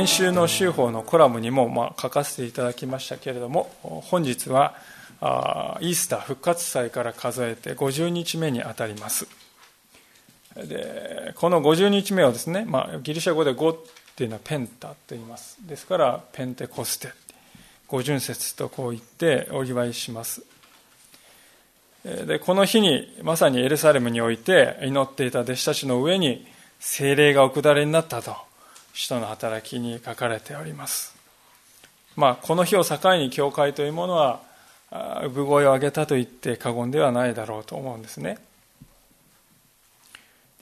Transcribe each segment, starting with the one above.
先週の週報のコラムにもま書かせていただきましたけれども本日はイースター復活祭から数えて50日目にあたります。でこの50日目はですね、まあ、ギリシャ語で5っていうのはペンタと言います。ですからペンテコステ五巡節とこう言ってお祝いします。でこの日にまさにエルサレムにおいて祈っていた弟子たちの上に精霊がお下りになったと。使徒の働きに書かれております。まあ、この日を境に教会というものは、産声を上げたと言って過言ではないだろうと思うんですね。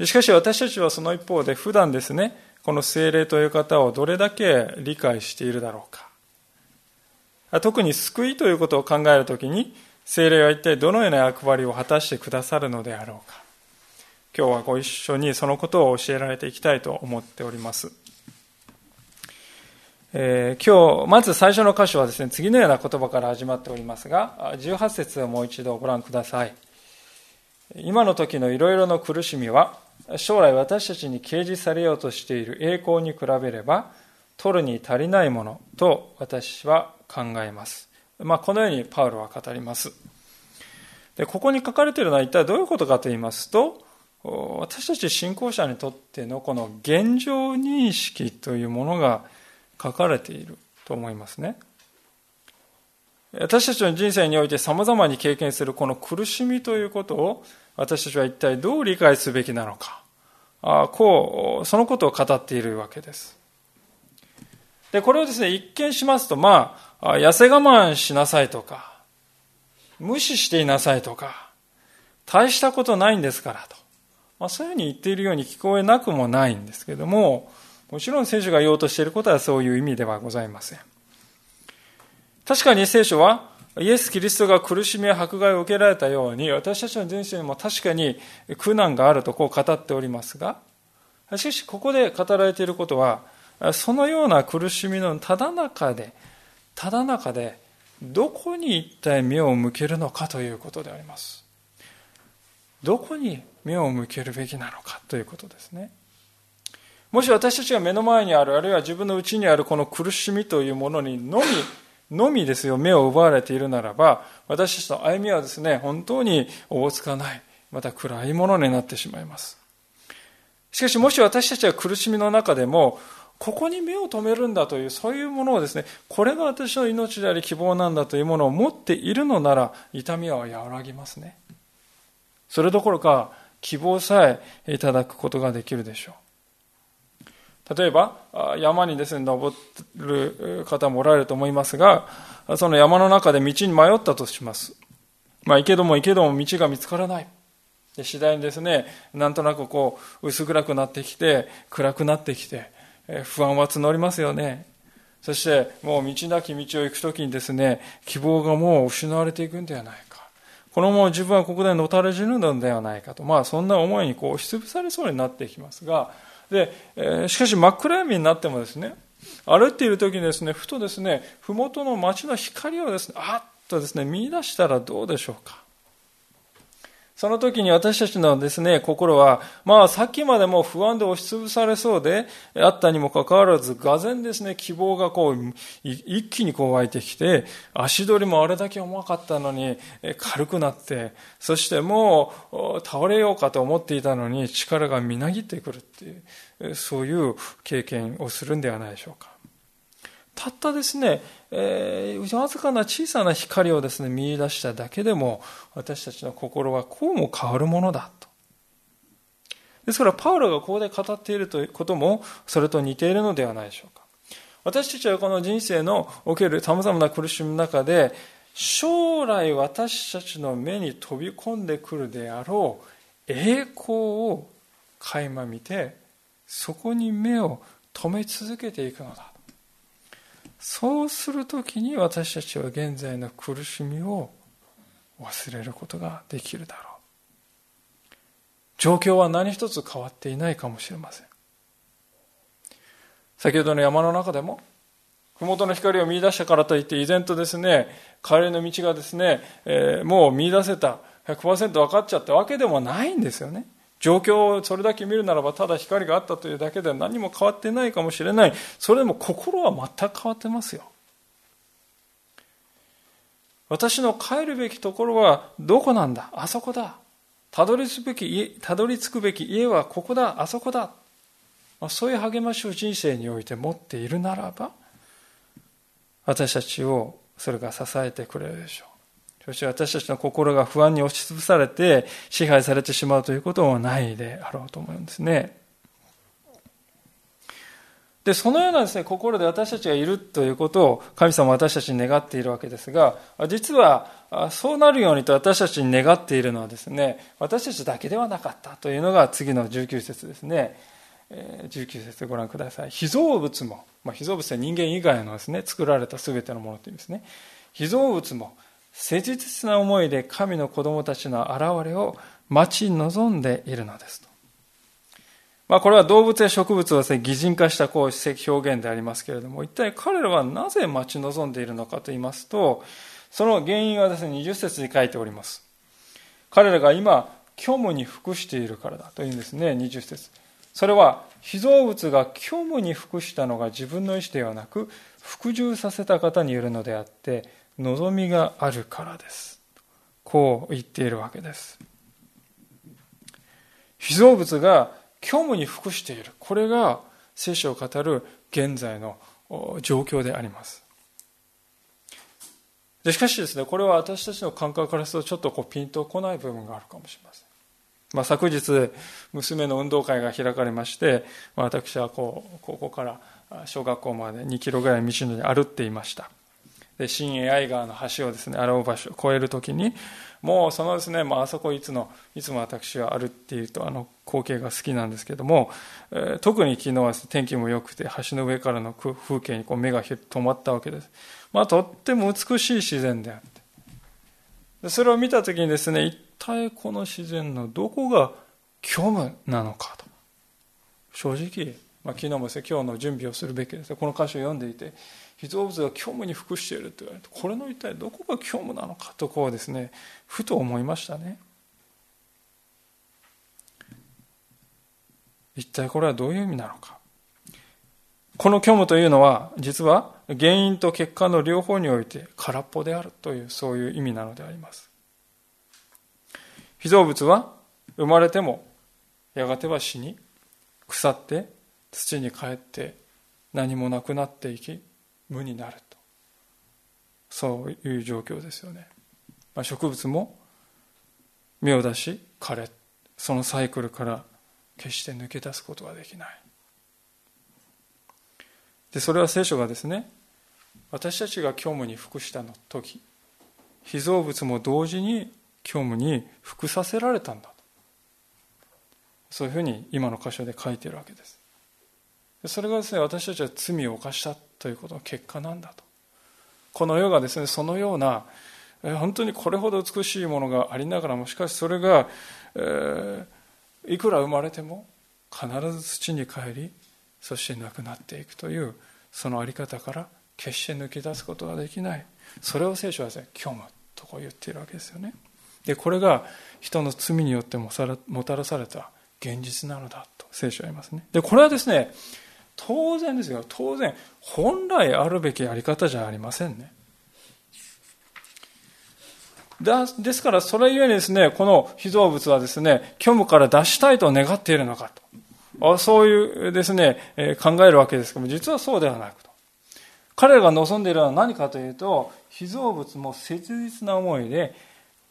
しかし私たちはその一方で普段ですね、この精霊という方をどれだけ理解しているだろうか。特に救いということを考えるときに、精霊は一体どのような役割を果たしてくださるのであろうか。今日はご一緒にそのことを教えられていきたいと思っております。えー、今日、まず最初の箇所はですね、次のような言葉から始まっておりますが、18節をもう一度ご覧ください。今の時のいろいろな苦しみは、将来私たちに掲示されようとしている栄光に比べれば、取るに足りないものと私は考えます。まあ、このようにパウロは語ります。でここに書かれているのは一体どういうことかと言いますと、私たち信仰者にとってのこの現状認識というものが書かれていると思いますね。私たちの人生において様々に経験するこの苦しみということを私たちは一体どう理解すべきなのか。あこう、そのことを語っているわけです。で、これをですね、一見しますと、まあ、痩せ我慢しなさいとか、無視していなさいとか、大したことないんですからと。まあ、そういうふうに言っているように聞こえなくもないんですけども、もちろん聖書が言おうとしていることはそういう意味ではございません。確かに聖書はイエス・キリストが苦しみや迫害を受けられたように私たちの人生にも確かに苦難があるとこう語っておりますがしかしここで語られていることはそのような苦しみのただ中でただ中でどこに一体目を向けるのかということでありますどこに目を向けるべきなのかということですねもし私たちが目の前にある、あるいは自分の内にあるこの苦しみというものにのみ、のみですよ、目を奪われているならば、私たちの歩みはですね、本当におぼつかない、また暗いものになってしまいます。しかし、もし私たちは苦しみの中でも、ここに目を留めるんだという、そういうものをですね、これが私の命であり希望なんだというものを持っているのなら、痛みは和らぎますね。それどころか、希望さえいただくことができるでしょう。例えば、山にですね、登る方もおられると思いますが、その山の中で道に迷ったとします。まあ、行けども行けども道が見つからない。で次第にですね、なんとなくこう、薄暗くなってきて、暗くなってきて、不安は募りますよね。そして、もう道なき道を行くときにですね、希望がもう失われていくんではないか。このまま自分はここでのたれ死ぬのではないかと。まあ、そんな思いにこう、押しつぶされそうになっていきますが、で、えー、しかし真っ暗闇になってもですね、歩いている時にですね、ふとですね、麓の街の光をですね、あっとですね、見出したらどうでしょうか。その時に私たちのですね、心は、まあさっきまでも不安で押しつぶされそうであったにもかかわらず、がぜんですね、希望がこう、一気にこう湧いてきて、足取りもあれだけ重かったのに軽くなって、そしてもう倒れようかと思っていたのに力がみなぎってくるっていう、そういう経験をするんではないでしょうか。たったですね、えー、わずかな小さな光をですね、見出しただけでも、私たちの心はこうも変わるものだと。ですから、パウロがここで語っているということも、それと似ているのではないでしょうか。私たちはこの人生のおける様々な苦しみの中で、将来私たちの目に飛び込んでくるであろう栄光を垣間見て、そこに目を留め続けていくのだ。そうするときに私たちは現在の苦しみを忘れることができるだろう。状況は何一つ変わっていないかもしれません。先ほどの山の中でも、麓の光を見出したからといって、依然とですね、帰りの道がですね、えー、もう見出せた、100%分かっちゃったわけでもないんですよね。状況をそれだけ見るならば、ただ光があったというだけで何も変わってないかもしれない。それでも心は全く変わってますよ。私の帰るべきところはどこなんだ？あそこだ。たどり着くべき家、たどり着くべき家はここだ、あそこだ。そういう励ましを人生において持っているならば、私たちをそれが支えてくれるでしょう。そして私たちの心が不安に押しつぶされて支配されてしまうということもないであろうと思うんですね。で、そのようなですね、心で私たちがいるということを神様は私たちに願っているわけですが、実はそうなるようにと私たちに願っているのはですね、私たちだけではなかったというのが次の19節ですね。19節ご覧ください。被造物も、まあ、被造物は人間以外のですね、作られた全てのものというんですね。被造物も、切実な思いで神の子供たちの現れを待ち望んでいるのですと。まあ、これは動物や植物をですね、擬人化したこう表現でありますけれども、一体彼らはなぜ待ち望んでいるのかと言いますと、その原因はですね、20節に書いております。彼らが今、虚無に服しているからだというんですね、20節。それは、被造物が虚無に服したのが自分の意思ではなく、服従させた方によるのであって、望みがあるからです。こう言っているわけです。被造物が虚無に服している。これが聖書を語る現在の状況であります。でしかしですね、これは私たちの感覚からするとちょっとこうピンとこない部分があるかもしれません。まあ、昨日、娘の運動会が開かれまして、私はこうここから小学校まで2キロぐらい道のり歩っていました。で新栄愛川の橋をですね洗う場所を越えるときにもうそのですね、まあ、あそこいつのいつも私は歩っているとあの光景が好きなんですけども、えー、特に昨日は天気も良くて橋の上からの風景にこう目が止まったわけです、まあ、とっても美しい自然であって。でそれを見た時にですね一体この自然のどこが虚無なのかと。正直、まあ、昨日もですね今日の準備をするべきです。この箇所を読んでいて被造物が虚無に服していると言われてこれの一体どこが虚無なのかとこうですねふと思いましたね。一体これはどういう意味なのか。この虚無というのは実は原因と結果の両方において空っぽであるというそういう意味なのであります。被造物は生まれてもやがては死に腐って土に帰って何もなくなっていき無になると。そういう状況ですよね、まあ、植物も芽を出し枯れそのサイクルから決して抜け出すことはできない。でそれは聖書がですね私たちが虚無に服したの時被造物も同時に虚無に服させられたんだと。そういうふうに今の箇所で書いてるわけです。それがですね私たちは罪を犯したということの結果なんだと。この世がですねそのような本当にこれほど美しいものがありながらもしかしそれが、えー、いくら生まれても必ず土に帰りそしてなくなっていくというその在り方から決して抜け出すことができない。それを聖書はですね虚無とこう言っているわけですよね。でこれが人の罪によってもたらされた現実なのだと聖書は言いますね。でこれはですね当然ですよ。当然、本来あるべきやり方じゃありませんね。だですから、それゆえにですね、この被造物はですね、虚無から脱したいと願っているのかと。そういうですね、え考えるわけですけども、実はそうではなくと。彼らが望んでいるのは何かというと、被造物も切実な思いで、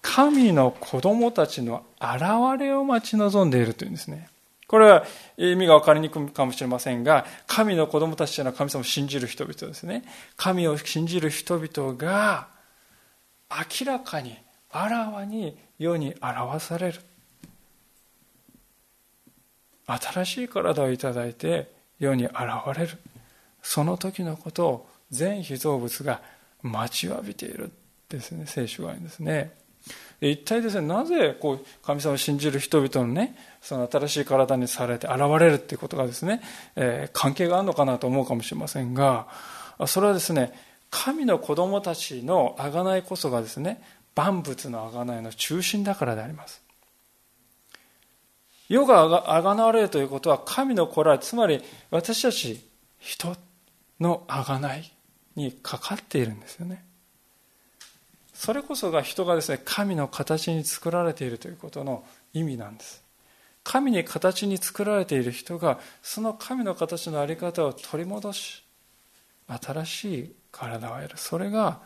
神の子供たちの現れを待ち望んでいるというんですね。これは意味が分かりにくいかもしれませんが、神の子供たちというのは神様を信じる人々ですね。神を信じる人々が明らかに、あらわに世に表される。新しい体をいただいて世に現れる。その時のことを全被造物が待ちわびているですね聖書が言うんですね一体ですねなぜこう神様を信じる人々のねその新しい体にされて現れるっていうことがですね、えー、関係があるのかなと思うかもしれませんがそれはですね神の子供たちの贖いこそがですね万物の贖いの中心だからであります。世があがなわれるということは神の子らつまり私たち人の贖いにかかっているんですよね。それこそが人がですね神の形に作られているということの意味なんです。神に形に作られている人がその神の形の在り方を取り戻し新しい体を得る。それが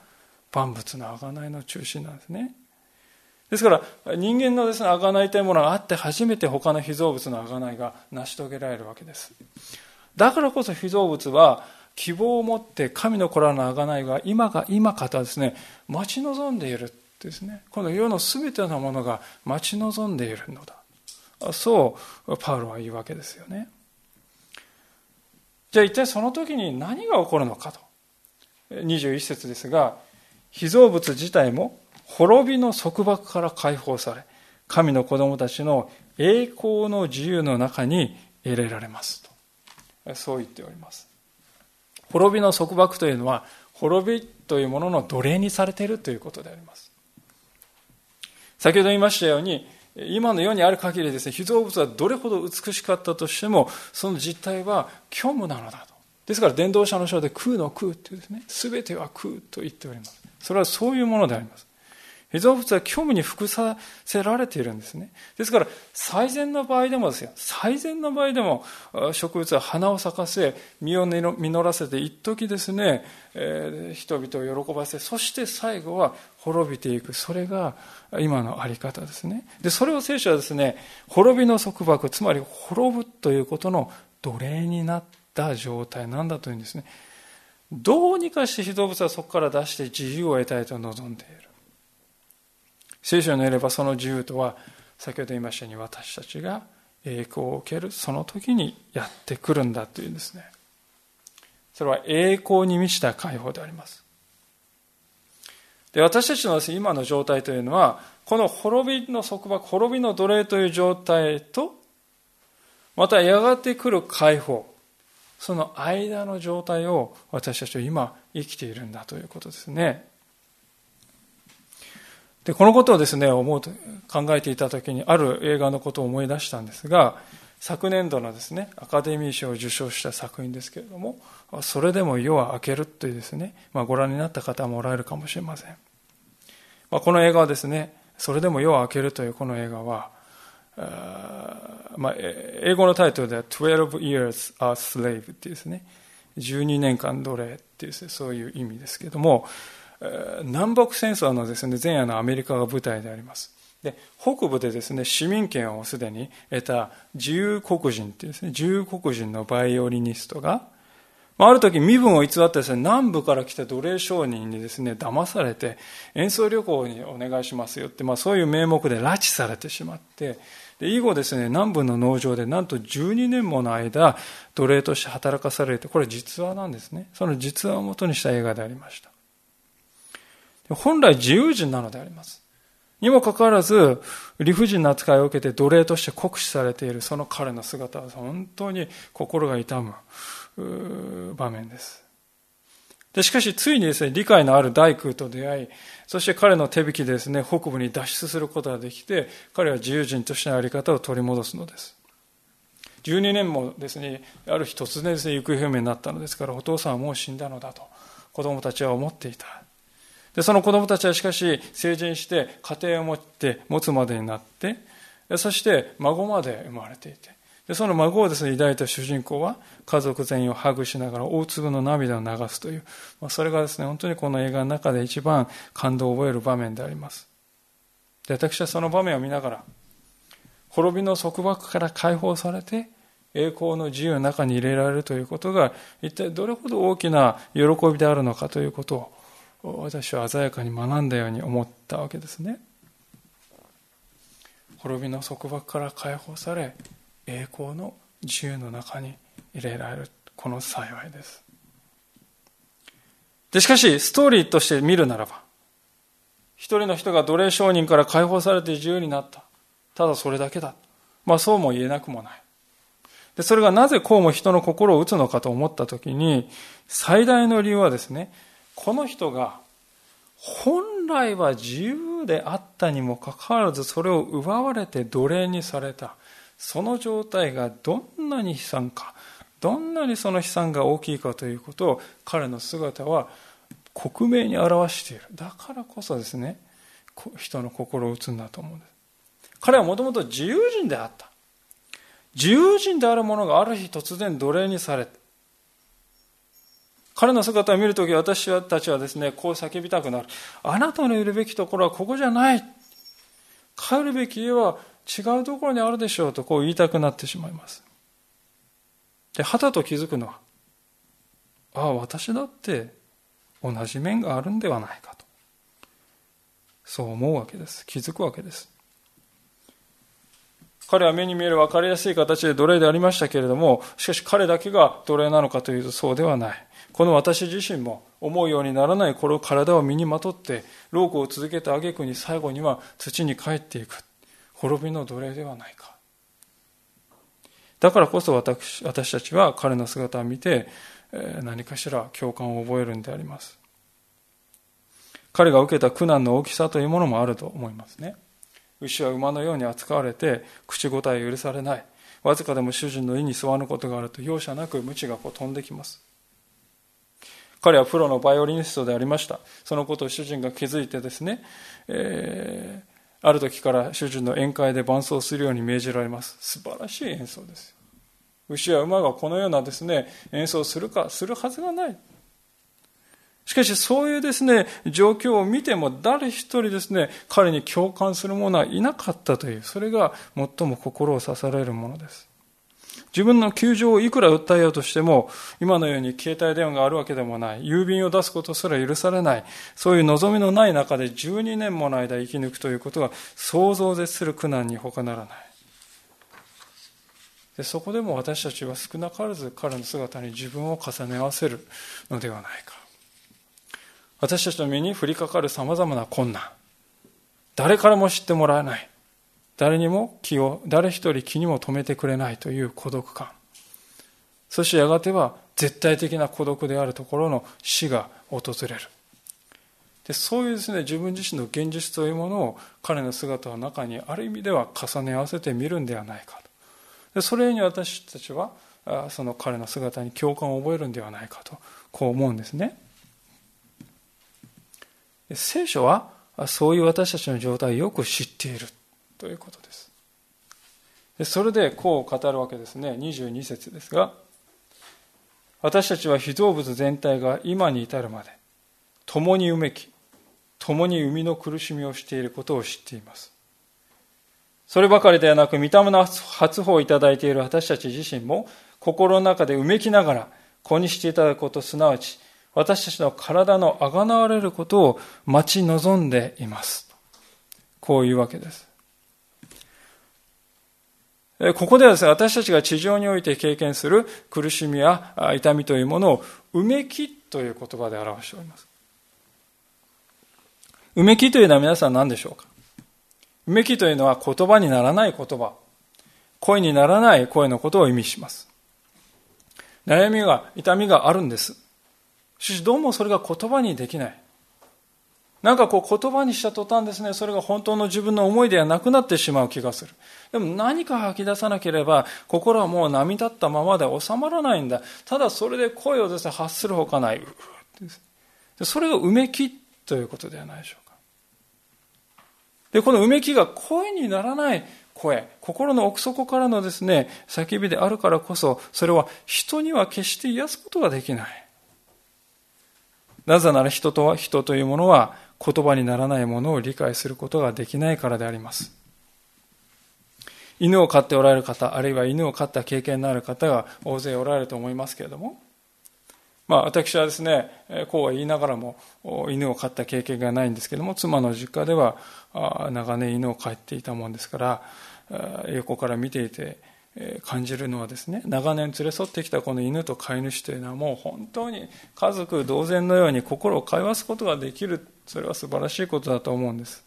万物の贖いの中心なんですね。ですから人間のですね贖いたいうものがあって初めて他の被造物の贖いが成し遂げられるわけです。だからこそ被造物は希望を持って神の子らの贖いが今が今かとですね待ち望んでいるですねこの世の全てのものが待ち望んでいるのだそうパウロは言うわけですよねじゃあ一体その時に何が起こるのかと21節ですが被造物自体も滅びの束縛から解放され、神の子供たちの栄光の自由の中に入れられますと。そう言っております。滅びの束縛というのは、滅びというものの奴隷にされているということであります。先ほど言いましたように、今の世にある限りですね、被造物はどれほど美しかったとしても、その実態は虚無なのだと。ですから、伝道者の書で空の空というですね、すべては空と言っております。それはそういうものであります。被造物は虚無に服させられているんですね。ですから、最善の場合でもですよ。最善の場合でも、植物は花を咲かせ、実を実らせて、一時ですね、人々を喜ばせ、そして最後は滅びていく。それが今のあり方ですね。で、それを聖書はですね、滅びの束縛、つまり滅ぶということの奴隷になった状態なんだというんですね。どうにかして被造物はそこから出して自由を得たいと望んでいる。聖書によればその自由とは先ほど言いましたように私たちが栄光を受けるその時にやってくるんだというんですね。それは栄光に満ちた解放であります。で私たちの今の状態というのはこの滅びの束縛滅びの奴隷という状態とまたやがて来る解放その間の状態を私たちは今生きているんだということですね。で、このことをですね、思う、考えていたときに、ある映画のことを思い出したんですが、昨年度のですね、アカデミー賞を受賞した作品ですけれども、それでも夜は明けるというですね、まあ、ご覧になった方もおられるかもしれません。まあ、この映画はですね、それでも夜は明けるというこの映画は、まあ、英語のタイトルでは12 years a slave っていうですね、12年間奴隷っていう、そういう意味ですけれども、南北戦争のですね、前夜のアメリカが舞台であります。で、北部でですね、市民権をすでに得た自由黒人っていうですね、自由黒人のバイオリニストが、ある時身分を偽ってですね、南部から来た奴隷商人にですね、騙されて、演奏旅行にお願いしますよって、まあそういう名目で拉致されてしまって、で以後ですね、南部の農場でなんと12年もの間、奴隷として働かされて、これ実話なんですね。その実話をもとにした映画でありました。本来自由人なのであります。にもかかわらず、理不尽な扱いを受けて奴隷として酷使されているその彼の姿は本当に心が痛む場面です。で、しかし、ついにですね、理解のある大工と出会い、そして彼の手引きですね、北部に脱出することができて、彼は自由人としてのあり方を取り戻すのです。12年もですね、ある日突然ですね、行方不明になったのですから、お父さんはもう死んだのだと、子供たちは思っていた。で、その子供たちはしかし成人して家庭を持って持つまでになって、そして孫まで生まれていて、でその孫をですね、抱いた主人公は家族全員をハグしながら大粒の涙を流すという、まあ、それがですね、本当にこの映画の中で一番感動を覚える場面であります。で、私はその場面を見ながら、滅びの束縛から解放されて、栄光の自由の中に入れられるということが、一体どれほど大きな喜びであるのかということを私は鮮やかに学んだように思ったわけですね滅びの束縛から解放され栄光の自由の中に入れられるこの幸いですで、しかし、ストーリーとして見るならば、一人の人が奴隷商人から解放されて自由になった。ただそれだけだ。まあそうも言えなくもない。で、それがなぜこうも人の心を打つのかと思ったときに、最大の理由はですね、この人が本来は自由であったにもかかわらずそれを奪われて奴隷にされた。その状態がどんなに悲惨か、どんなにその悲惨が大きいかということを彼の姿は克明に表している。だからこそですね、人の心を打つんだと思うんです。彼はもともと自由人であった。自由人である者がある日突然奴隷にされ彼の姿を見るとき私たちはですね、こう叫びたくなる。あなたのいるべきところはここじゃない。帰るべき家は違うところにあるでしょうとこう言いたくなってしまいます。で、はたと気づくのは、ああ、私だって同じ面があるんではないかと。そう思うわけです。気づくわけです。彼は目に見える分かりやすい形で奴隷でありましたけれども、しかし彼だけが奴隷なのかというとそうではない。この私自身も思うようにならないこの体を身にまとって労苦を続けた挙句に最後には土に帰っていく。滅びの奴隷ではないか。だからこそ私私たちは彼の姿を見て何かしら共感を覚えるんであります。彼が受けた苦難の大きさというものもあると思いますね。牛は馬のように扱われて口答え許されない。わずかでも主人の意に沿わぬことがあると容赦なく鞭がこう飛んできます。彼はプロのバイオリニストでありました。そのことを主人が気づいてですね、えー、ある時から主人の宴会で伴奏するように命じられます。素晴らしい演奏です牛や馬がこのようなですね演奏するかするはずがない。しかしそういうですね状況を見ても誰一人ですね彼に共感する者はいなかったという。それが最も心を刺されるものです。自分の窮状をいくら訴えようとしても、今のように携帯電話があるわけでもない、郵便を出すことすら許されない、そういう望みのない中で12年もの間生き抜くということは、想像絶する苦難に他ならない。でそこでも私たちは少なからず彼の姿に自分を重ね合わせるのではないか。私たちの身に降りかかる様々な困難、誰からも知ってもらえない。誰にも気を、誰一人気にも留めてくれないという孤独感。そしてやがては絶対的な孤独であるところの死が訪れる。でそういうですね、自分自身の現実というものを彼の姿の中にある意味では重ね合わせてみるんではないかと。でそれに私たちはその彼の姿に共感を覚えるんではないかと、こう思うんですね。聖書はそういう私たちの状態をよく知っている。ということです。それでこう語るわけですね。22節ですが、私たちは被造物全体が今に至るまで、共にうめき、共に生みの苦しみをしていることを知っています。そればかりではなく、御霊の初歩をいただいている私たち自身も、心の中でうめきながら、子にしていただくこと、すなわち、私たちの体のあがなわれることを待ち望んでいます。こういうわけです。ここではですね、私たちが地上において経験する苦しみや痛みというものを、うめきという言葉で表しております。うめきというのは皆さん何でしょうか？うめきというのは言葉にならない言葉、声にならない声のことを意味します。悩みが、痛みがあるんです。しかしどうもそれが言葉にできない。なんかこう言葉にした途端ですね、それが本当の自分の思いではなくなってしまう気がする。でも何か吐き出さなければ、心はもう波立ったままで収まらないんだ。ただそれで声をですね、発するほかない。それがうめきということではないでしょうか。で、このうめきが声にならない声、心の奥底からのですね、叫びであるからこそ、それは人には決して癒すことができない。なぜなら人とは、人というものは言葉にならないものを理解することができないからであります。犬を飼っておられる方、あるいは犬を飼った経験のある方が大勢おられると思いますけれども、まあ、私はですね、こうは言いながらも犬を飼った経験がないんですけども、妻の実家では長年犬を飼っていたもんですから、横から見ていて、感じるのはですね長年連れ添ってきたこの犬と飼い主というのはもう本当に家族同然のように心を通わすことができるそれは素晴らしいことだと思うんです。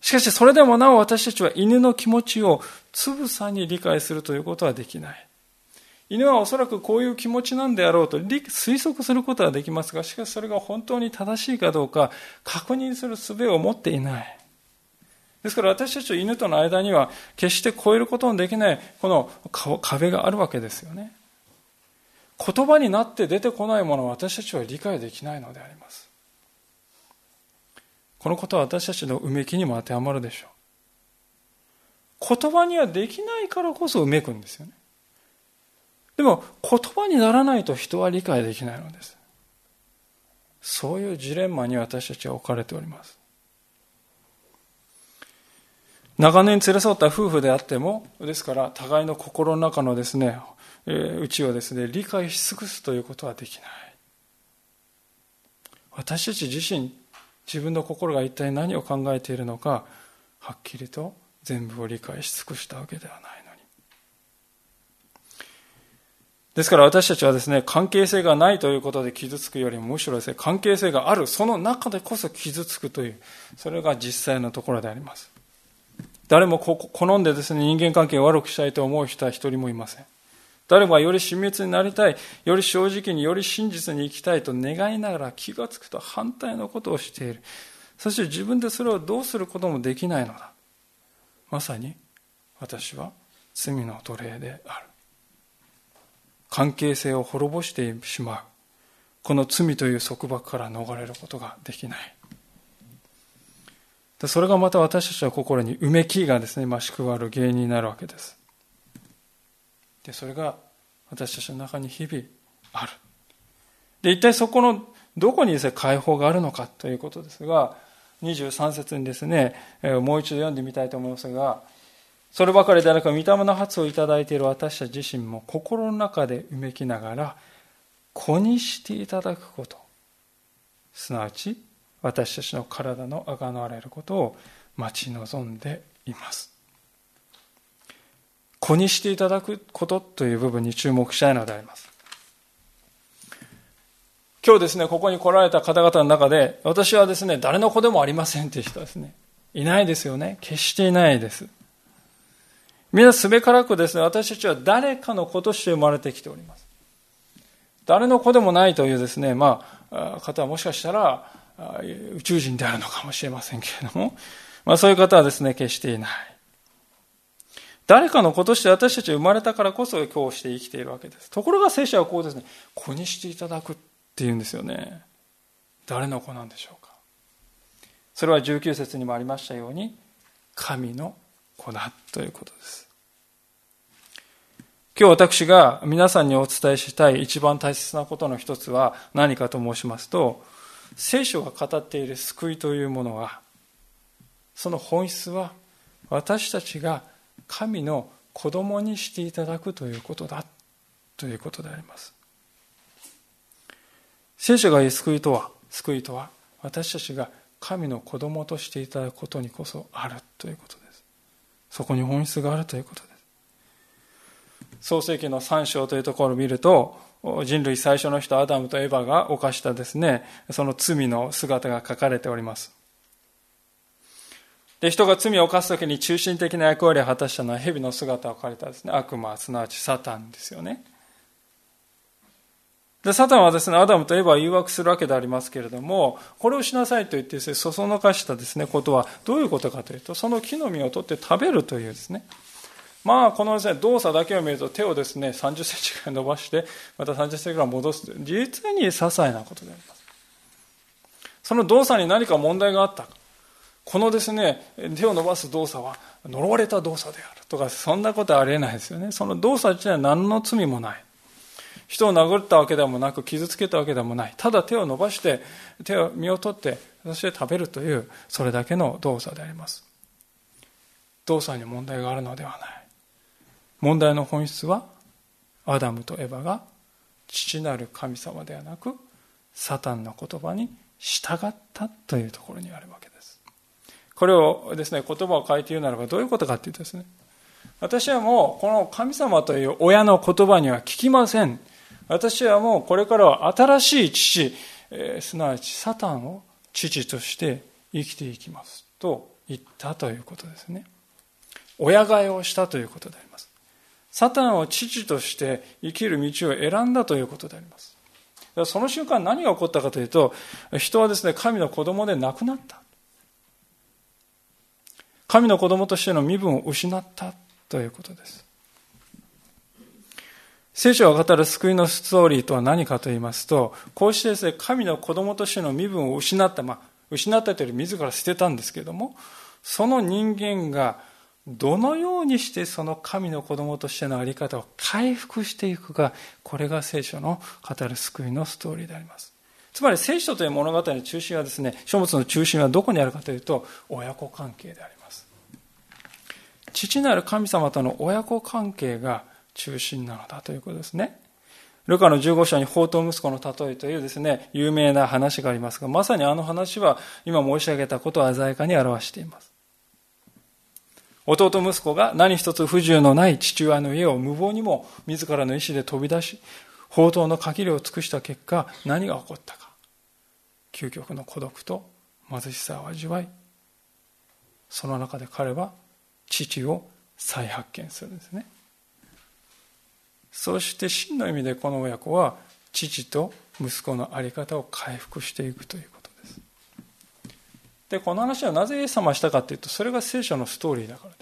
しかしそれでもなお私たちは犬の気持ちをつぶさに理解するということはできない。犬はおそらくこういう気持ちなんであろうと推測することはできますがしかしそれが本当に正しいかどうか確認する術を持っていない。ですから私たちと犬との間には決して超えることのできないこの壁があるわけですよね。言葉になって出てこないものを私たちは理解できないのであります。このことは私たちのうめきにも当てはまるでしょう。言葉にはできないからこそうめくんですよね。でも言葉にならないと人は理解できないのです。そういうジレンマに私たちは置かれております。長年連れ添った夫婦であっても、ですから互いの心の中のですね、えー、内をですね、理解し尽くすということはできない。私たち自身、自分の心が一体何を考えているのか、はっきりと全部を理解し尽くしたわけではないのに。ですから私たちはですね、関係性がないということで傷つくよりも、むしろですね、関係性がある、その中でこそ傷つくという、それが実際のところであります。誰も好んでですね、人間関係を悪くしたいと思う人は一人もいません。誰もがより親密になりたい、より正直に、より真実に生きたいと願いながら気がつくと反対のことをしている。そして自分でそれをどうすることもできないのだ。まさに私は罪の奴隷である。関係性を滅ぼしてしまう。この罪という束縛から逃れることができない。それがまた私たちの心にうめきがですね、増し加わる原因になるわけです。で、それが私たちの中に日々ある。で、一体そこのどこにですね、解放があるのかということですが、23節にですね、もう一度読んでみたいと思いますが、そればかりでなく、御霊の発をいただいている私たち自身も心の中でうめきながら、子にしていただくこと、すなわち私たちの体のあがなわれることを待ち望んでいます。子にしていただくことという部分に注目したいのであります。今日ですね、ここに来られた方々の中で、私はですね、誰の子でもありませんという人ですね、いないですよね。決していないです。みんなすべからくですね、私たちは誰かの子として生まれてきております。誰の子でもないというですね、まあ、方はもしかしたら、宇宙人であるのかもしれませんけれども、まあ、そういう方はですね、決していない。誰かの子として私たちは生まれたからこそ今日して生きているわけです。ところが聖書はこうですね、子にしていただくっていうんですよね。誰の子なんでしょうか。それは19節にもありましたように、神の子だということです。今日私が皆さんにお伝えしたい一番大切なことの一つは何かと申しますと、聖書が語っている救いというものはその本質は私たちが神の子供にしていただくということだということであります。聖書が言う救いとは救いとは私たちが神の子供としていただくことにこそあるということです。そこに本質があるということです。創世記の3章というところを見ると人類最初の人アダムとエバが犯したですね、その罪の姿が書かれております。で、人が罪を犯すときに中心的な役割を果たしたのは蛇の姿を借りたですね、悪魔、すなわちサタンですよね。で、サタンはですね、アダムとエバを誘惑するわけでありますけれども、これをしなさいと言ってですね、そそのかしたですね、ことはどういうことかというと、その木の実を取って食べるというですね、まあ、このですね、動作だけを見ると手をですね、30センチぐらい伸ばして、また30センチぐらい戻す。実に些細なことであります。その動作に何か問題があったかこのですね、手を伸ばす動作は呪われた動作であるとか、そんなことはありえないですよね。その動作自体は何の罪もない。人を殴ったわけでもなく、傷つけたわけでもない。ただ手を伸ばして、手を、身を取って、そして食べるという、それだけの動作であります。動作に問題があるのではない。問題の本質はアダムとエバが父なる神様ではなくサタンの言葉に従ったというところにあるわけですこれをですね言葉を変えて言うならばどういうことかっていうとですね私はもうこの神様という親の言葉には聞きません。私はもうこれからは新しい父、えー、すなわちサタンを父として生きていきますと言ったということですね。親替えをしたということであります。サタンを父として生きる道を選んだということであります。その瞬間何が起こったかというと、人はですね、神の子供でなくなった。神の子供としての身分を失ったということです。聖書が語る救いのストーリーとは何かと言いますと、こうしてですね、神の子供としての身分を失った、まあ、失ったというより自ら捨てたんですけれども、その人間がどのようにしてその神の子供としての在り方を回復していくか、これが聖書の語る救いのストーリーであります。つまり聖書という物語の中心はですね、書物の中心はどこにあるかというと、親子関係であります。父なる神様との親子関係が中心なのだということですね。ルカの15章に宝刀息子の例えというですね、有名な話がありますが、まさにあの話は今申し上げたことを鮮やかに表しています。弟息子が何一つ不自由のない父親の家を無謀にも自らの意志で飛び出し、宝刀の限りを尽くした結果、何が起こったか。究極の孤独と貧しさを味わい、その中で彼は父を再発見するんですね。そして真の意味でこの親子は父と息子の在り方を回復していくということです。で、この話はなぜイエス様したかというと、それが聖書のストーリーだからで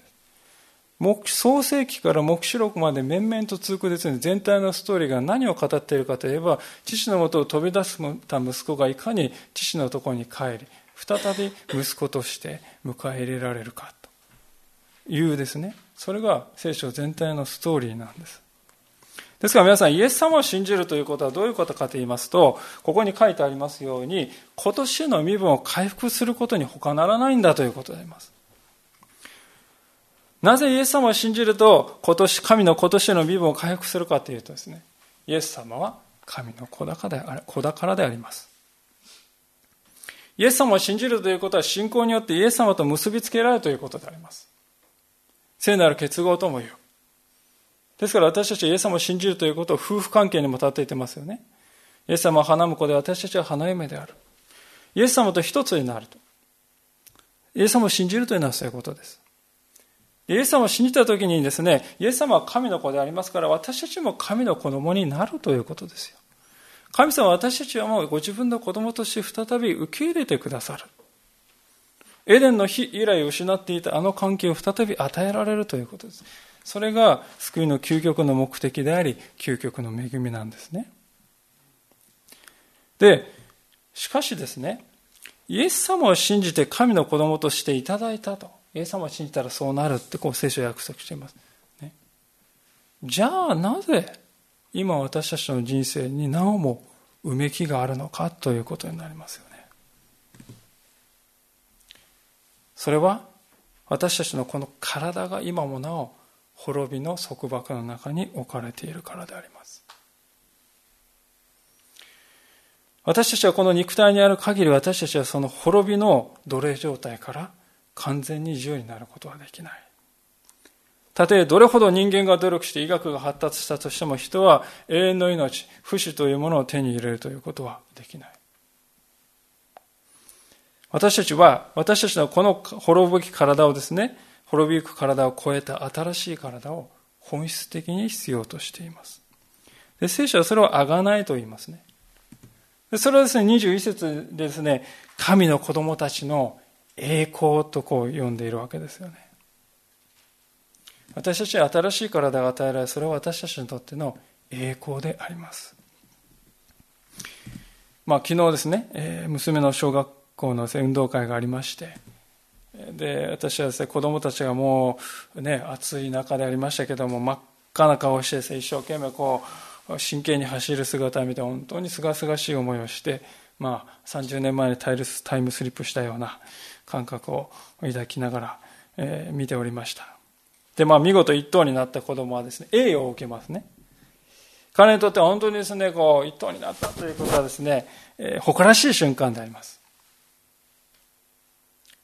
す。創世記から黙示録まで面々と続くですね、全体のストーリーが何を語っているかといえば、父のもとを飛び出した息子がいかに父のところに帰り、再び息子として迎え入れられるかいうですね、それが聖書全体のストーリーなんです。ですから皆さん、イエス様を信じるということはどういうことかと言いますと、ここに書いてありますように、今年の身分を回復することに他ならないんだということであります。なぜイエス様を信じると、今年、神の今年の身分を回復するかというとですね、イエス様は神の子宝であ子宝であります。イエス様を信じるということは信仰によってイエス様と結びつけられるということであります。聖なる結合とも言う。ですから私たちはイエス様を信じるということを夫婦関係にも立っていてますよね。イエス様は花婿で私たちは花嫁である。イエス様と一つになると。イエス様を信じるというのはそういうことです。イエス様を信じた時にですね、イエス様は神の子でありますから、私たちも神の子供になるということですよ。神様は私たちはもうご自分の子供として再び受け入れてくださる。エデンの日以来失っていたあの関係を再び与えられるということです。それが救いの究極の目的であり、究極の恵みなんですね。で、しかしですね、イエス様を信じて神の子供としていただいたと。イエス様を信じたらそうなるってこう聖書は約束しています。ね、じゃあなぜ今私たちの人生になおもうめきがあるのかということになりますよね。それは私たちのこの体が今もなお滅びの束縛の中に置かれているからであります。私たちはこの肉体にある限り私たちはその滅びの奴隷状態から完全に自由になることはできない。たとえどれほど人間が努力して医学が発達したとしても人は永遠の命、不死というものを手に入れるということはできない。私たちは、私たちのこの滅ぶき体をですね、滅びゆく体を超えた新しい体を本質的に必要としています。で聖書はそれをあがないと言いますね。でそれはですね、21節でですね、神の子供たちの栄光とこう呼んでいるわけですよね。私たちは新しい体が与えられ、それは私たちにとっての栄光であります。まあ、昨日ですね、えー、娘の小学校の運動会がありまして、で私はですね子供たちがもうね暑い中でありましたけども真っ赤な顔をしてですね一生懸命こう真剣に走る姿を見て本当にすがすがしい思いをしてまあ30年前にタイルタイムスリップしたような感覚を抱きながら、えー、見ておりました。でまあ見事一等になった子供はですね栄誉を受けますね。彼にとっては本当にですねこう一等になったということはですね、えー、誇らしい瞬間であります。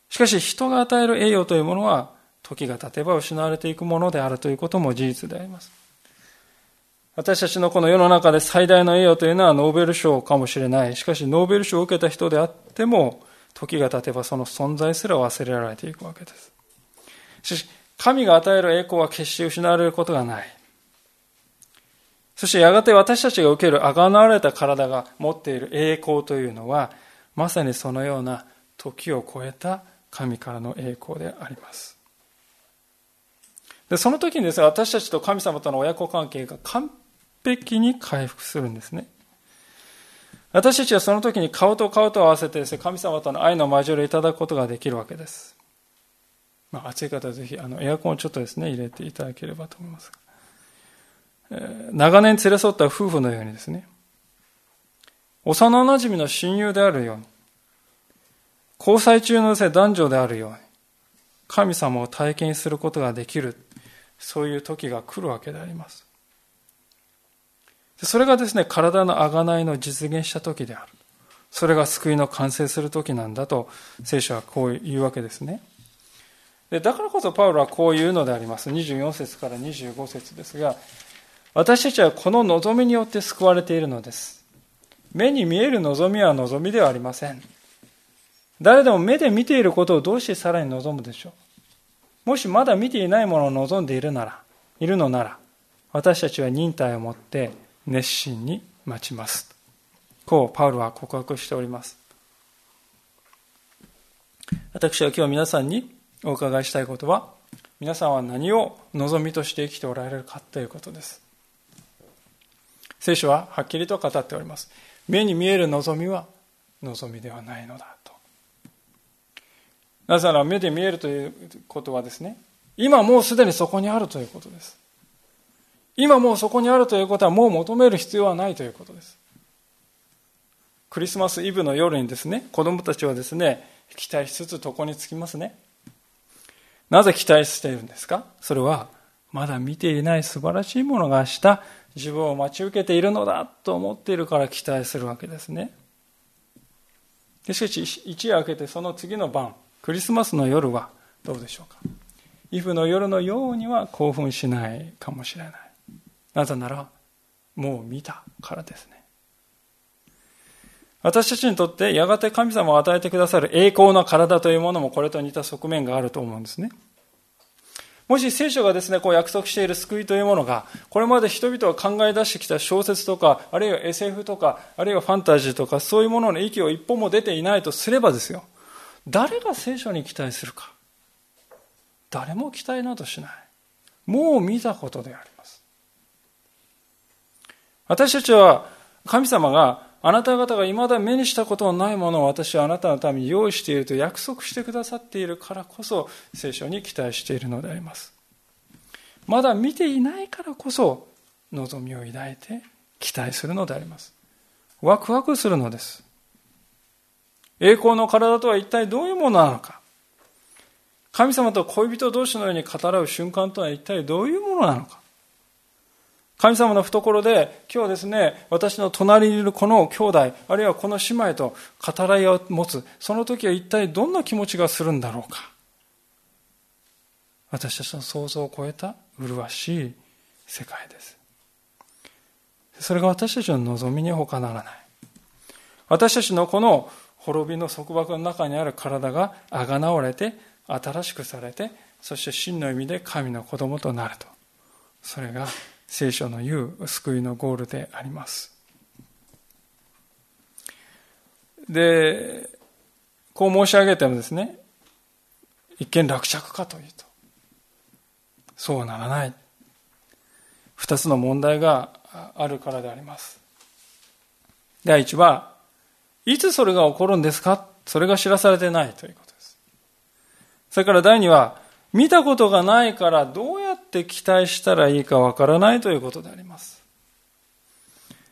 しかし人が与える栄誉というものは時が経てば失われていくものであるということも事実であります。私たちのこの世の中で最大の栄誉というのはノーベル賞かもしれない。しかし、ノーベル賞を受けた人であっても、時が経てばその存在すら忘れられていくわけです。しかし、神が与える栄光は決して失われることがない。そしてやがて私たちが受けるあがなわれた体が持っている栄光というのは、まさにそのような時を超えた神からの栄光であります。でその時にですね、私たちと神様との親子関係が完璧に回復するんですね。私たちはその時に顔と顔と合わせてですね、神様との愛の交わりをいただくことができるわけです。まあ、暑い方はぜひあのエアコンをちょっとですね、入れていただければと思います。えー、長年連れ添った夫婦のようにですね、幼馴染の親友であるように、交際中の男女であるように、神様を体験することができる、そういう時が来るわけであります。それがですね、体の贖いの実現した時である。それが救いの完成する時なんだと聖書はこう言うわけですね。でだからこそパウロはこう言うのであります。24節から25節ですが、私たちはこの望みによって救われているのです。目に見える望みは望みではありません。誰でも目で見ていることをどうしてさらに望むでしょう？もしまだ見ていないものを望んでいるなら、いるのなら、私たちは忍耐を持って熱心に待ちます。こう、パウロは告白しております。私は今日皆さんにお伺いしたいことは、皆さんは何を望みとして生きておられるかということです。聖書ははっきりと語っております。目に見える望みは望みではないのだ。なぜなら目で見えるということはですね、今もうすでにそこにあるということです。今もうそこにあるということはもう求める必要はないということです。クリスマスイブの夜にですね、子供たちはですね、期待しつつ床につきますね。なぜ期待しているんですか？それは、まだ見ていない素晴らしいものが明日、自分を待ち受けているのだと思っているから期待するわけですね。しかし、一夜明けてその次の晩、クリスマスの夜はどうでしょうか？イフの夜のようには興奮しないかもしれない。なぜなら、もう見たからですね。私たちにとってやがて神様を与えてくださる栄光の体というものもこれと似た側面があると思うんですね。もし聖書がですね、こう約束している救いというものが、これまで人々が考え出してきた小説とか、あるいは SF とか、あるいはファンタジーとか、そういうものの息を一歩も出ていないとすればですよ、誰が聖書に期待するか。誰も期待などしない。もう見たことであります。私たちは神様があなた方が未だ目にしたことのないものを私はあなたのために用意していると約束してくださっているからこそ聖書に期待しているのであります。まだ見ていないからこそ望みを抱いて期待するのであります。ワクワクするのです。栄光の体とは一体どういうものなのか。神様と恋人同士のように語らう瞬間とは一体どういうものなのか。神様の懐で今日ですね、私の隣にいるこの兄弟、あるいはこの姉妹と語らいを持つ、その時は一体どんな気持ちがするんだろうか。私たちの想像を超えた麗しい世界です。それが私たちの望みに他ならない。私たちのこの滅びの束縛の中にある体があがなわれて、新しくされて、そして真の意味で神の子供となると。それが聖書の言う救いのゴールであります。で、こう申し上げてもですね、一見落着かというと、そうならない。二つの問題があるからであります。第一は、いつそれが起こるんですか？それが知らされてないということです。それから第二は、見たことがないからどうやって期待したらいいかわからないということであります。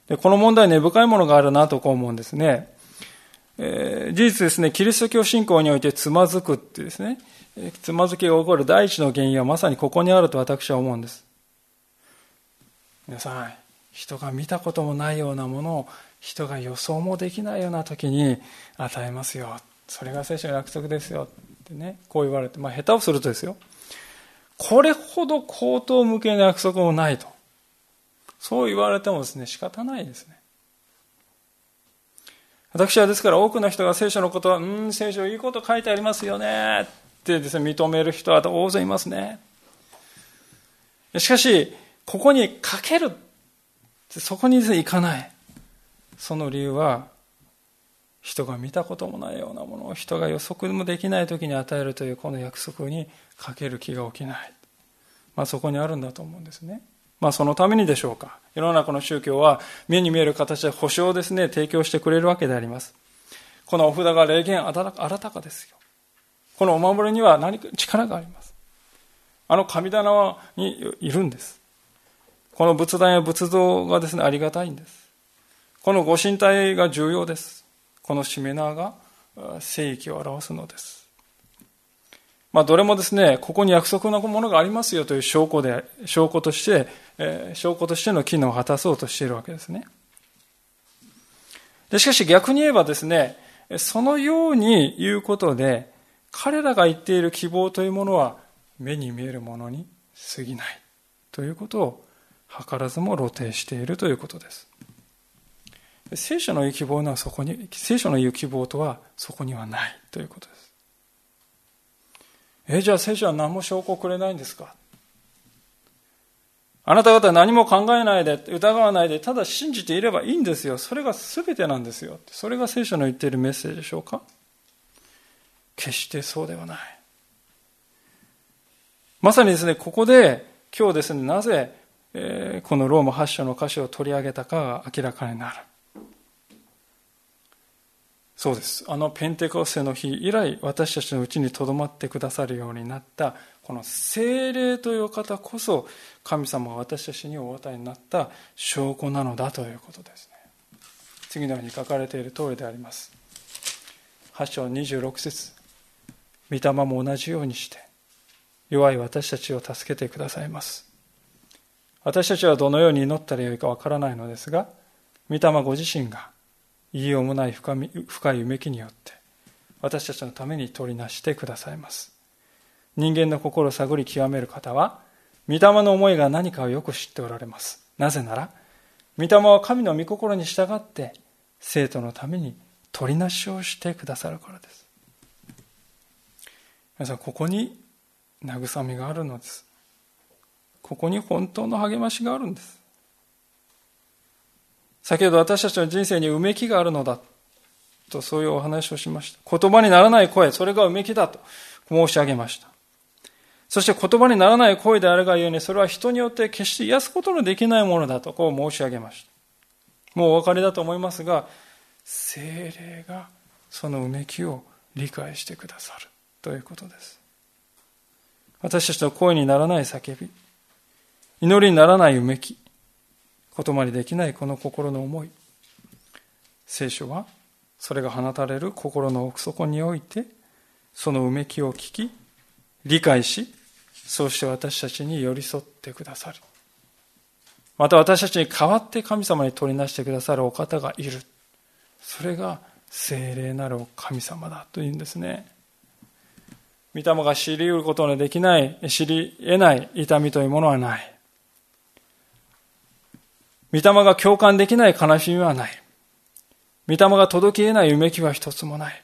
でこの問題根深いものがあるなとこう思うんですね。えー、事実ですね、キリスト教信仰においてつまずくってですね、つまずきが起こる第一の原因はまさにここにあると私は思うんです。皆さん、人が見たこともないようなものを人が予想もできないような時に与えますよ。それが聖書の約束ですよ。ってね、こう言われて、まあ下手をするとですよ。これほど口頭向けの約束もないと。そう言われてもですね、仕方ないですね。私はですから多くの人が聖書のことは、うん、聖書いいこと書いてありますよねってですね、認める人は大勢いますね。しかし、ここにかける。そこにですね、行かない。その理由は、人が見たこともないようなものを人が予測もできない時に与えるというこの約束にかける気が起きない。まあそこにあるんだと思うんですね。まあそのためにでしょうか。世の中の宗教は目に見える形で保証をですね、提供してくれるわけであります。このお札が霊言あたかですよ。このお守りには何か力があります。あの神棚にいるんです。この仏壇や仏像がですね、ありがたいんです。このご神体が重要です。このしめ縄が聖域を表すのです。まあ、どれもですね、ここに約束のものがありますよという証拠で、証拠として、えー、証拠としての機能を果たそうとしているわけですね。でしかし逆に言えばですね、そのように言うことで、彼らが言っている希望というものは目に見えるものに過ぎないということを図らずも露呈しているということです。聖書の言う希望はそこに、聖書の言う希望とはそこにはないということです。え、じゃあ聖書は何も証拠をくれないんですか？あなた方は何も考えないで、疑わないで、ただ信じていればいいんですよ。それが全てなんですよ。それが聖書の言っているメッセージでしょうか？決してそうではない。まさにですね、ここで今日ですね、なぜ、え、このローマ8章の歌詞を取り上げたかが明らかになる。そうです。あのペンテコステの日以来、私たちのうちに留まってくださるようになった、この精霊という方こそ、神様が私たちにお与えになった証拠なのだということですね。次のように書かれている通りであります。8章26節御霊も同じようにして、弱い私たちを助けてくださいます。私たちはどのように祈ったらよいかわからないのですが、御霊ご自身がいようもない深深いうめきによって私たちのために取りなしてくださいます。人間の心を探り極める方は御霊の思いが何かをよく知っておられます。なぜなら御霊は神の御心に従って生徒のために取りなしをしてくださるからです。皆さんここに慰みがあるのです。ここに本当の励ましがあるんです。先ほど私たちの人生にうめきがあるのだとそういうお話をしました。言葉にならない声、それがうめきだと申し上げました。そして言葉にならない声であるがゆえに、それは人によって決して癒すことのできないものだとこう申し上げました。もうお分かりだと思いますが、精霊がそのうめきを理解してくださるということです。私たちの声にならない叫び、祈りにならないうめき、言葉にできないこの心の思い。聖書はそれが放たれる心の奥底においてそのうめきを聞き理解しそうして私たちに寄り添ってくださる。また私たちに代わって神様に取りなしてくださるお方がいる。それが聖霊なる神様だというんですね。御霊が知り得ることのできない知り得ない痛みというものはない。御霊が共感できない悲しみはない。御霊が届き得ないうめきは一つもない。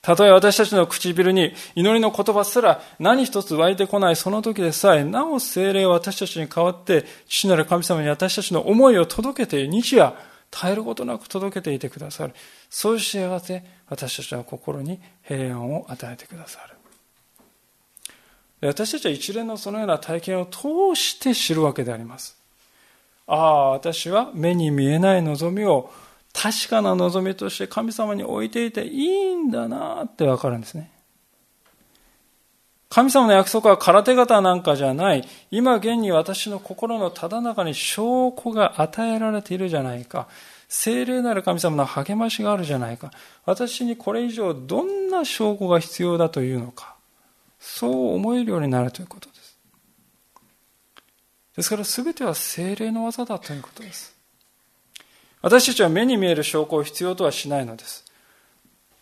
たとえ私たちの唇に祈りの言葉すら何一つ湧いてこないその時でさえ、なお精霊は私たちに代わって、父なる神様に私たちの思いを届けて、日夜、絶えることなく届けていてくださる。そうしてやがて、私たちの心に平安を与えてくださる。私たちは一連のそのような体験を通して知るわけであります。ああ、私は目に見えない望みを確かな望みとして神様に置いていていいんだなってわかるんですね。神様の約束は空手形なんかじゃない。今現に私の心のただ中に証拠が与えられているじゃないか。精霊なる神様の励ましがあるじゃないか。私にこれ以上どんな証拠が必要だというのか。そう思えるようになるということです。から全ては精霊の技だということです。私たちは目に見える証拠を必要とはしないのです。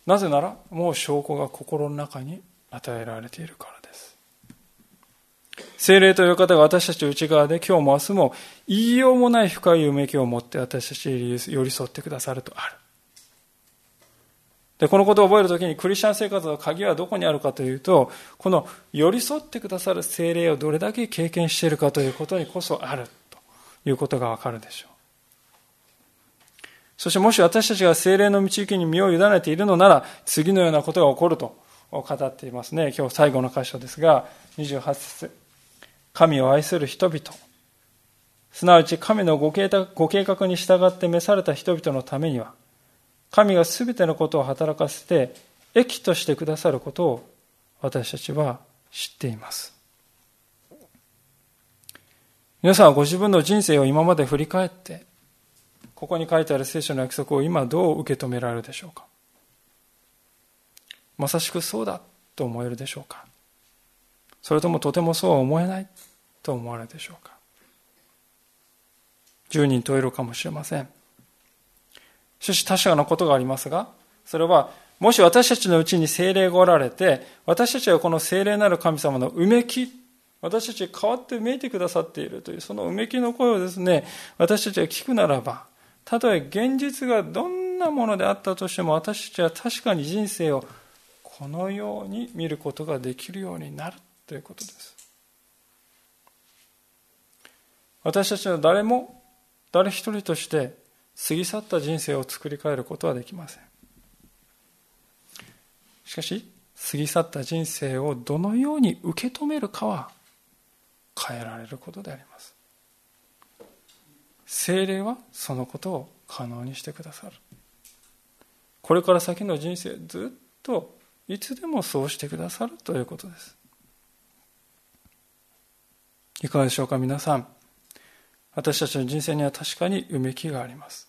なぜなら、もう証拠が心の中に与えられているからです。精霊という方が私たち内側で今日も明日も言いようもない深い夢気を持って私たちに寄り添ってくださるとある。で、このことを覚えるときにクリスチャン生活の鍵はどこにあるかというと、この寄り添ってくださる精霊をどれだけ経験しているかということにこそあるということがわかるでしょう。そしてもし私たちが精霊の導きに身を委ねているのなら、次のようなことが起こると語っていますね。今日最後の箇所ですが、28節神を愛する人々、すなわち神のご計画に従って召された人々のためには、神が全てのことを働かせて益としてくださることを私たちは知っています。皆さんはご自分の人生を今まで振り返って、ここに書いてある聖書の約束を今どう受け止められるでしょうかまさしくそうだと思えるでしょうかそれともとてもそうは思えないと思われるでしょうか十人十色かもしれません。しかし確かなことがありますが、それは、もし私たちのうちに精霊がおられて、私たちはこの精霊なる神様のうめき、私たち変わって見えてくださっているという、そのうめきの声をですね、私たちが聞くならば、たとえ現実がどんなものであったとしても、私たちは確かに人生をこのように見ることができるようになるということです。私たちは誰も、誰一人として過ぎ去った人生を作り変えることはできません。しかし過ぎ去った人生をどのように受け止めるかは変えられることであります。精霊はそのことを可能にしてくださる。これから先の人生ずっといつでもそうしてくださるということです。いかがでしょうか皆さん。私たちの人生には確かにうめきがあります。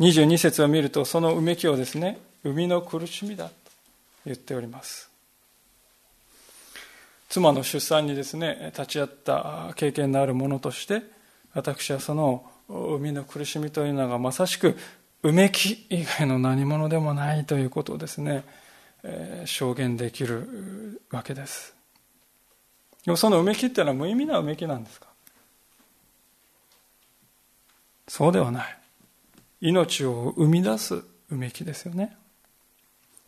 22節を見るとそのうめきをですね生みの苦しみだと言っております。妻の出産にですね立ち会った経験のあるものとして私はその生みの苦しみというのがまさしくうめき以外の何者でもないということをですね、証言できるわけです。でもそのうめきっていうのは無意味なうめきなんですか？そうではない。命を生み出すうめきですよね。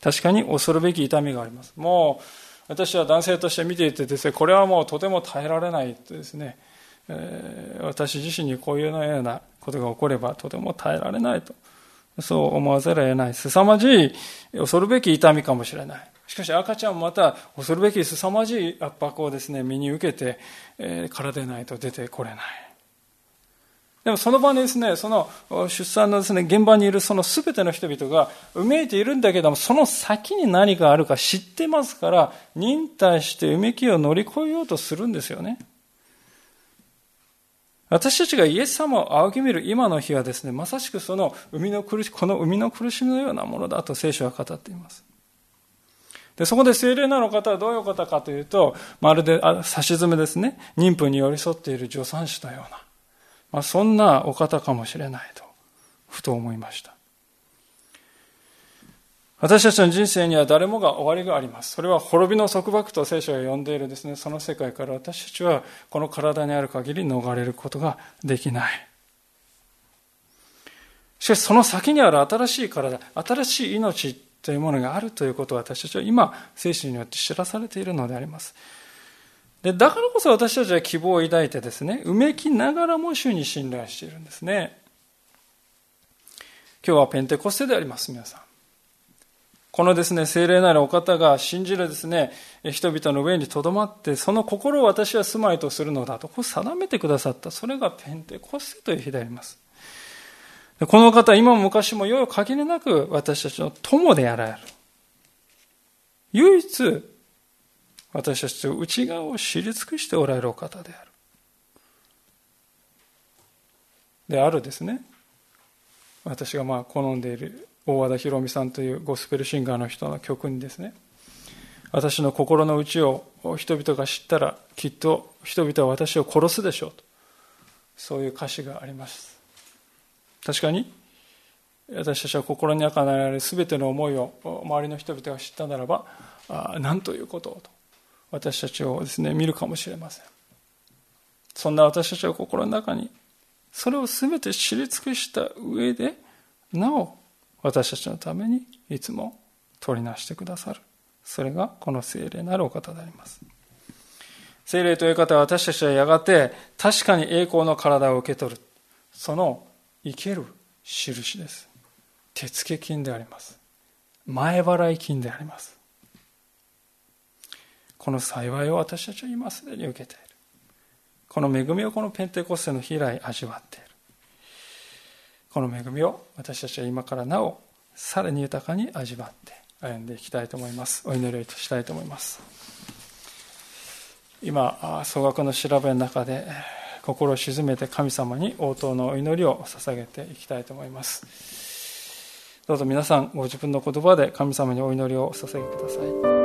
確かに恐るべき痛みがあります。もう私は男性として見ていてですね、これはもうとても耐えられないとですね、えー、私自身にこういうようなことが起こればとても耐えられないと。そう思わざるを得ない。凄まじい、恐るべき痛みかもしれない。しかし赤ちゃんもまた恐るべき凄まじい圧迫をですね、身に受けて、えー、体でないと出てこれない。でもその場にですね、その出産のですね、現場にいるその全ての人々がうめいているんだけども、その先に何があるか知ってますから、忍耐してうめきを乗り越えようとするんですよね。私たちがイエス様を仰ぎ見る今の日はですね、まさしくその生みの苦し、この生みの苦しみのようなものだと聖書は語っています。で、そこで精霊なの方はどういう方かというと、まるで、差し詰めですね、妊婦に寄り添っている助産師のような、まあ、そんなお方かもしれないと、ふと思いました。私たちの人生には誰もが終わりがあります。それは滅びの束縛と聖書が呼んでいるですね、その世界から私たちはこの体にある限り逃れることができない。しかしその先にある新しい体、新しい命というものがあるということを私たちは今、聖書によって知らされているのであります。でだからこそ私たちは希望を抱いてですね、うめきながらも主に信頼しているんですね。今日はペンテコステであります、皆さん。このですね、精霊なるお方が信じるですね、人々の上にとどまって、その心を私は住まいとするのだと、こう定めてくださった。それがペンテコステという日であります。この方、今も昔も世を限りなく私たちの友であられる。唯一、私たちと内側を知り尽くしておられるお方である。であるですね。私がまあ好んでいる大和田博美さんというゴスペルシンガーの人の曲にですね。私の心の内を人々が知ったらきっと人々は私を殺すでしょうと。そういう歌詞があります。確かに私たちは心になられる全ての思いを周りの人々が知ったならば何ということをと。私たちをですね、見るかもしれません。そんな私たちの心の中に、それを全て知り尽くした上で、なお、私たちのためにいつも取りなしてくださる。それがこの聖霊なるお方であります。聖霊という方は私たちはやがて確かに栄光の体を受け取る。その生ける印です。手付金であります。前払い金であります。この幸いを私たちは今すでに受けている。この恵みをこのペンテコステの日以来味わっている。この恵みを私たちは今からなおさらに豊かに味わって歩んでいきたいと思います。お祈りをしたいと思います。今、総額の調べの中で心を静めて神様に応答のお祈りを捧げていきたいと思います。どうぞ皆さんご自分の言葉で神様にお祈りを捧げください。